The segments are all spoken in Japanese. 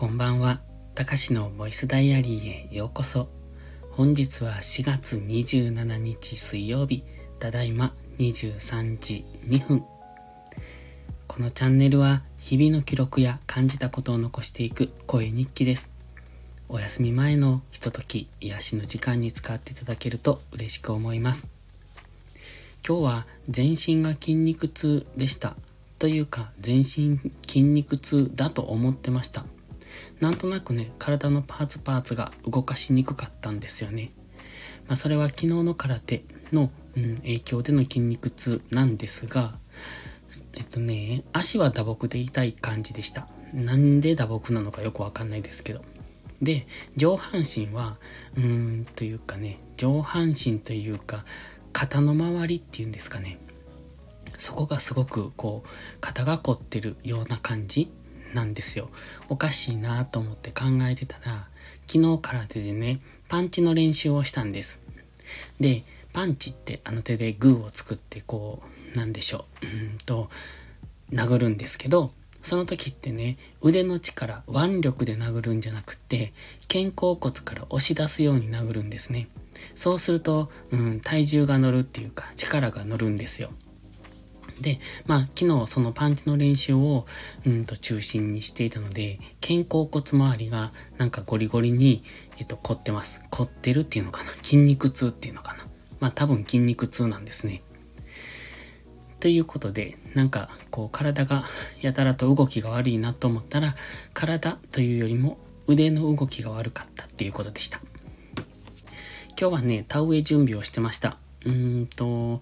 こんばんは。たかしのボイスダイアリーへようこそ。本日は4月27日水曜日、ただいま23時2分。このチャンネルは日々の記録や感じたことを残していく声日記です。お休み前のひととき癒しの時間に使っていただけると嬉しく思います。今日は全身が筋肉痛でした。というか全身筋肉痛だと思ってました。なんとなくね、体のパーツパーツが動かしにくかったんですよね。まあ、それは昨日の空手の、うん、影響での筋肉痛なんですが、えっとね、足は打撲で痛い感じでした。なんで打撲なのかよくわかんないですけど。で、上半身は、うーん、というかね、上半身というか、肩の周りっていうんですかね。そこがすごくこう、肩が凝ってるような感じなんですよ。おかしいなと思って考えてたら、昨日空手でね、パンチの練習をしたんです。で、パンチってあの手でグーを作ってこう、なんでしょう、うんと、殴るんですけど、その時ってね、腕の力、腕力で殴るんじゃなくて、肩甲骨から押し出すように殴るんですね。そうすると、うん、体重が乗るっていうか、力が乗るんですよ。で、まあ、昨日そのパンチの練習を、うんと中心にしていたので、肩甲骨周りがなんかゴリゴリに、えっと、凝ってます。凝ってるっていうのかな筋肉痛っていうのかなまあ、多分筋肉痛なんですね。ということで、なんか、こう、体がやたらと動きが悪いなと思ったら、体というよりも腕の動きが悪かったっていうことでした。今日はね、田植え準備をしてました。うーんと、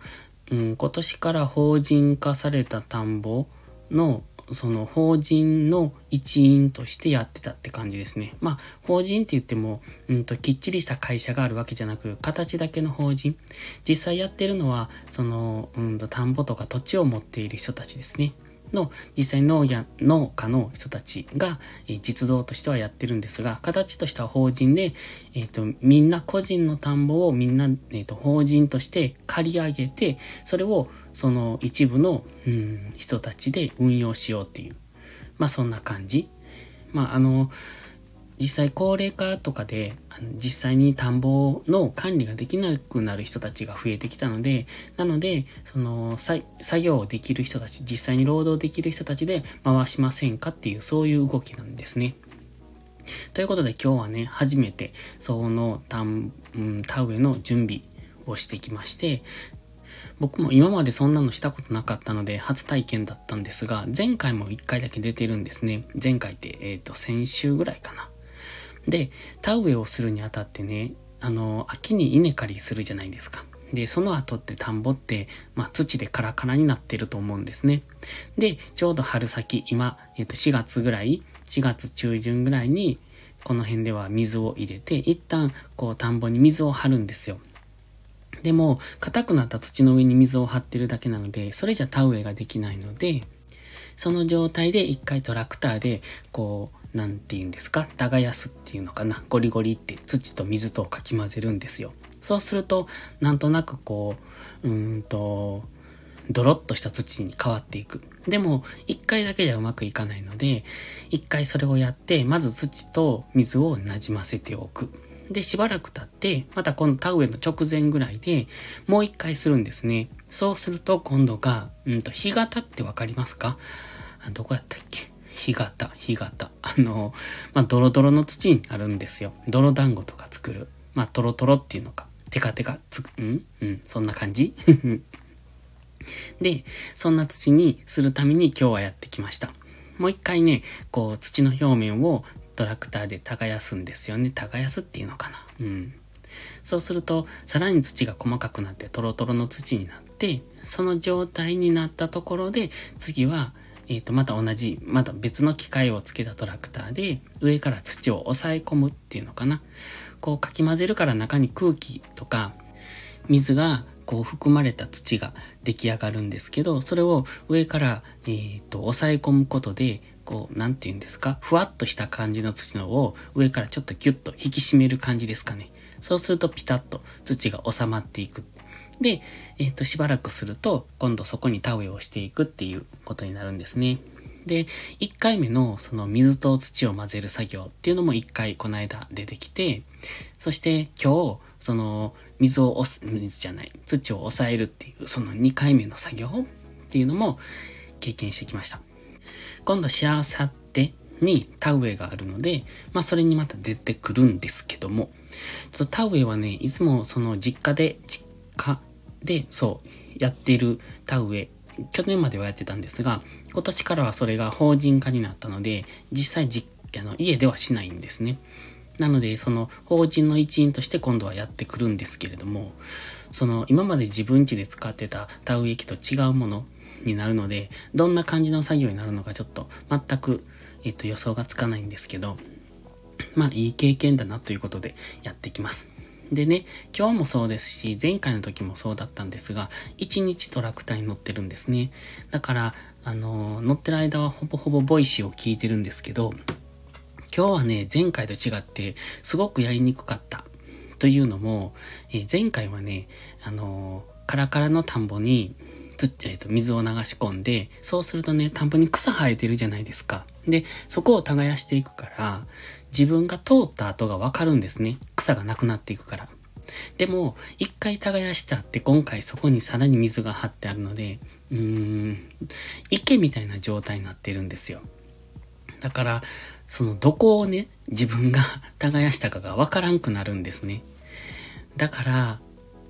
うん、今年から法人化された田んぼの、その法人の一員としてやってたって感じですね。まあ、法人って言っても、うんと、きっちりした会社があるわけじゃなく、形だけの法人。実際やってるのは、その、うんと、田んぼとか土地を持っている人たちですね。の実際農家農家の人たちが、え、実動としてはやってるんですが、形としては法人で、えっ、ー、と、みんな個人の田んぼをみんな、えっ、ー、と、法人として借り上げて、それをその一部の、うん、人たちで運用しようっていう、まあそんな感じ。まああの、実際高齢化とかで、実際に田んぼの管理ができなくなる人たちが増えてきたので、なので、その、作業をできる人たち、実際に労働できる人たちで回しませんかっていう、そういう動きなんですね。ということで今日はね、初めて、その田、うん、田植えの準備をしてきまして、僕も今までそんなのしたことなかったので初体験だったんですが、前回も一回だけ出てるんですね。前回って、えっ、ー、と、先週ぐらいかな。で、田植えをするにあたってね、あの、秋に稲刈りするじゃないですか。で、その後って田んぼって、まあ、土でカラカラになってると思うんですね。で、ちょうど春先、今、えっ、と、4月ぐらい、4月中旬ぐらいに、この辺では水を入れて、一旦、こう、田んぼに水を張るんですよ。でも、硬くなった土の上に水を張ってるだけなので、それじゃ田植えができないので、その状態で一回トラクターで、こう、なんて言うんですか？耕すっていうのかな？ゴリゴリって土と水とをかき混ぜるんですよ。そうすると、なんとなくこう、うーんと、ドロッとした土に変わっていく。でも、一回だけじゃうまくいかないので、一回それをやって、まず土と水をなじませておく。で、しばらく経って、また今度田植えの直前ぐらいで、もう一回するんですね。そうすると今度が、うんと、日が経ってわかりますか？どこやったっけ？干潟、干潟。あの、まあ、ドロドロの土になるんですよ。泥団子とか作る。まあ、トロトロっていうのか。テカテカつく、ん？うん、そんな感じ？で、そんな土にするために今日はやってきました。もう一回ね、こう、土の表面をトラクターで耕すんですよね。耕すっていうのかな。うん。そうすると、さらに土が細かくなってトロトロの土になって、その状態になったところで、次は、えっ、ー、と、また同じ、また別の機械をつけたトラクターで、上から土を押さえ込むっていうのかな。こうかき混ぜるから中に空気とか、水がこう含まれた土が出来上がるんですけど、それを上から、えっ、ー、と、押さえ込むことで、こう、なんて言うんですか、ふわっとした感じの土のを上からちょっとギュッと引き締める感じですかね。そうするとピタッと土が収まっていく。で、えっ、ー、と、しばらくすると、今度そこに田植えをしていくっていうことになるんですね。で、1回目のその水と土を混ぜる作業っていうのも1回この間出てきて、そして今日、その水を押す、水じゃない、土を抑えるっていうその2回目の作業っていうのも経験してきました。今度しあさってに田植えがあるので、まあそれにまた出てくるんですけども、ちょっと田植えはね、いつもその実家で、実家で、そう、やっている田植え、去年まではやってたんですが、今年からはそれが法人化になったので、実際じあの家ではしないんですね。なので、その法人の一員として今度はやってくるんですけれども、その今まで自分家で使ってた田植え機と違うものになるので、どんな感じの作業になるのかちょっと全く、えっと、予想がつかないんですけど、まあいい経験だなということでやってきます。でね、今日もそうですし、前回の時もそうだったんですが、1日トラクターに乗ってるんですね。だから、あの、乗ってる間はほぼほぼ Voicy を聞いてるんですけど、今日はね、前回と違って、すごくやりにくかった。というのも、え、前回はね、あの、カラカラの田んぼに、えっ、と、水を流し込んで、そうするとね、田んぼに草生えてるじゃないですか。で、そこを耕していくから、自分が通った後がわかるんですね。草がなくなっていくから。でも、一回耕したって今回そこにさらに水が張ってあるので、うーん、池みたいな状態になってるんですよ。だから、そのどこをね、自分が耕したかがわからんくなるんですね。だから、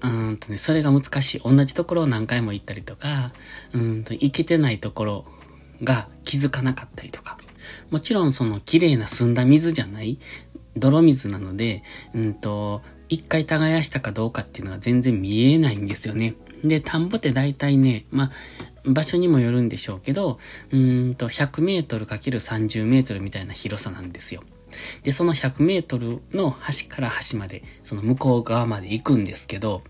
うんとね、それが難しい。同じところを何回も行ったりとか、うんと、行けてないところが気づかなかったりとか。もちろんその綺麗な澄んだ水じゃない泥水なので、うんと、一回耕したかどうかっていうのが全然見えないんですよね。で、田んぼって大体ね、まあ、場所にもよるんでしょうけど、うんと、100メートル ×30 メートルみたいな広さなんですよ。で、その100メートルの端から端まで、その向こう側まで行くんですけど、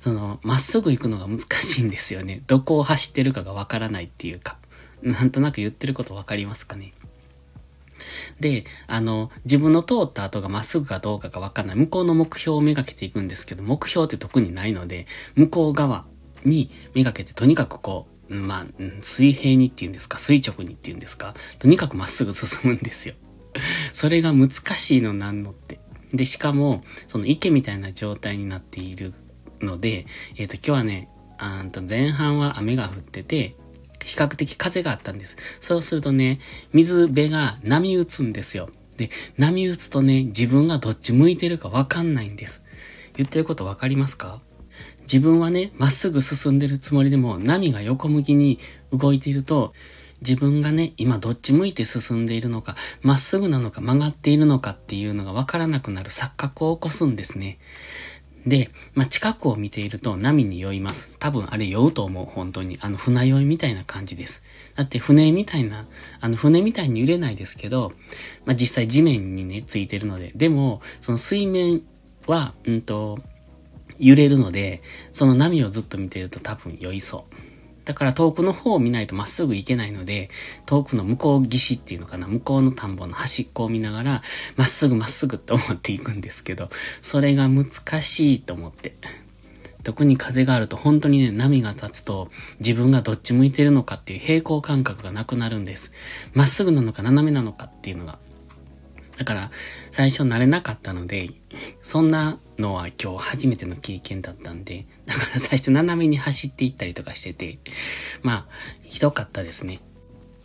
その、まっすぐ行くのが難しいんですよね。どこを走ってるかがわからないっていうか。なんとなく言ってることわかりますかね？で、あの、自分の通った後がまっすぐかどうかがわかんない。向こうの目標をめがけていくんですけど、目標って特にないので、向こう側にめがけてとにかくこう、まあ、水平にっていうんですか、垂直にっていうんですか、とにかくまっすぐ進むんですよ。それが難しいのなんのって。で、しかも、その池みたいな状態になっているので、えっ、ー、と、今日はね、あと前半は雨が降ってて、比較的風があったんです。そうするとね、水辺が波打つんですよ。で、波打つとね、自分がどっち向いてるかわかんないんです。言ってることわかりますか？自分はね、まっすぐ進んでるつもりでも、波が横向きに動いていると、自分がね、今どっち向いて進んでいるのか、まっすぐなのか曲がっているのかっていうのがわからなくなる錯覚を起こすんですね。で、まあ、近くを見ていると波に酔います。多分あれ酔うと思う、本当に。あの船酔いみたいな感じです。だって船みたいな、あの船みたいに揺れないですけど、まあ、実際地面にね、ついてるので。でも、その水面は、うんと、揺れるので、その波をずっと見てると多分酔いそう。だから遠くの方を見ないとまっすぐ行けないので、遠くの向こう岸っていうのかな、向こうの田んぼの端っこを見ながら、まっすぐまっすぐって思っていくんですけど、それが難しいと思って。特に風があると本当にね、波が立つと自分がどっち向いてるのかっていう平行感覚がなくなるんです。まっすぐなのか斜めなのかっていうのが。だから、最初慣れなかったので、そんなのは今日初めての経験だったんで、だから最初斜めに走っていったりとかしてて、まあ、ひどかったですね。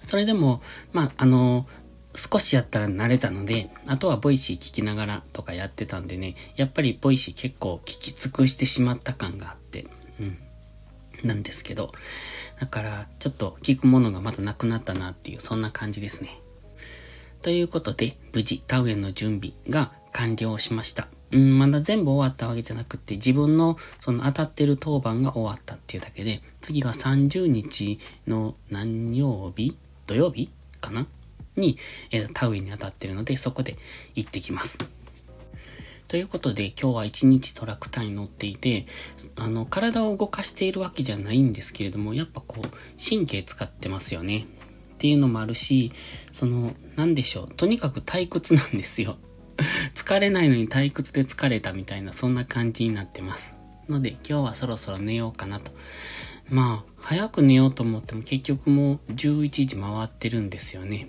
それでも、まあ、あの、少しやったら慣れたので、あとは Voicy聞きながらとかやってたんでね、やっぱり Voicy結構聞き尽くしてしまった感があって、うん。なんですけど、だから、ちょっと聞くものがまだなくなったなっていう、そんな感じですね。ということで、無事、田植えの準備が完了しました。うん、まだ全部終わったわけじゃなくて、自分のその当たってる当番が終わったっていうだけで、次は30日の何曜日？土曜日かな？に、えー、田植えに当たってるので、そこで行ってきます。ということで、今日は一日トラクターに乗っていて、あの、体を動かしているわけじゃないんですけれども、やっぱこう、神経使ってますよね。っていうのもあるし、その、なんでしょう。とにかく退屈なんですよ。疲れないのに退屈で疲れたみたいな、そんな感じになってます。ので、今日はそろそろ寝ようかなと。まあ、早く寝ようと思っても結局もう11時回ってるんですよね。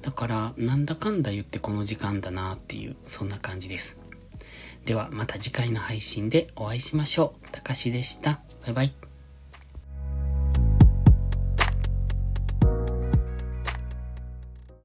だから、なんだかんだ言ってこの時間だなっていう、そんな感じです。では、また次回の配信でお会いしましょう。たかしでした。バイバイ。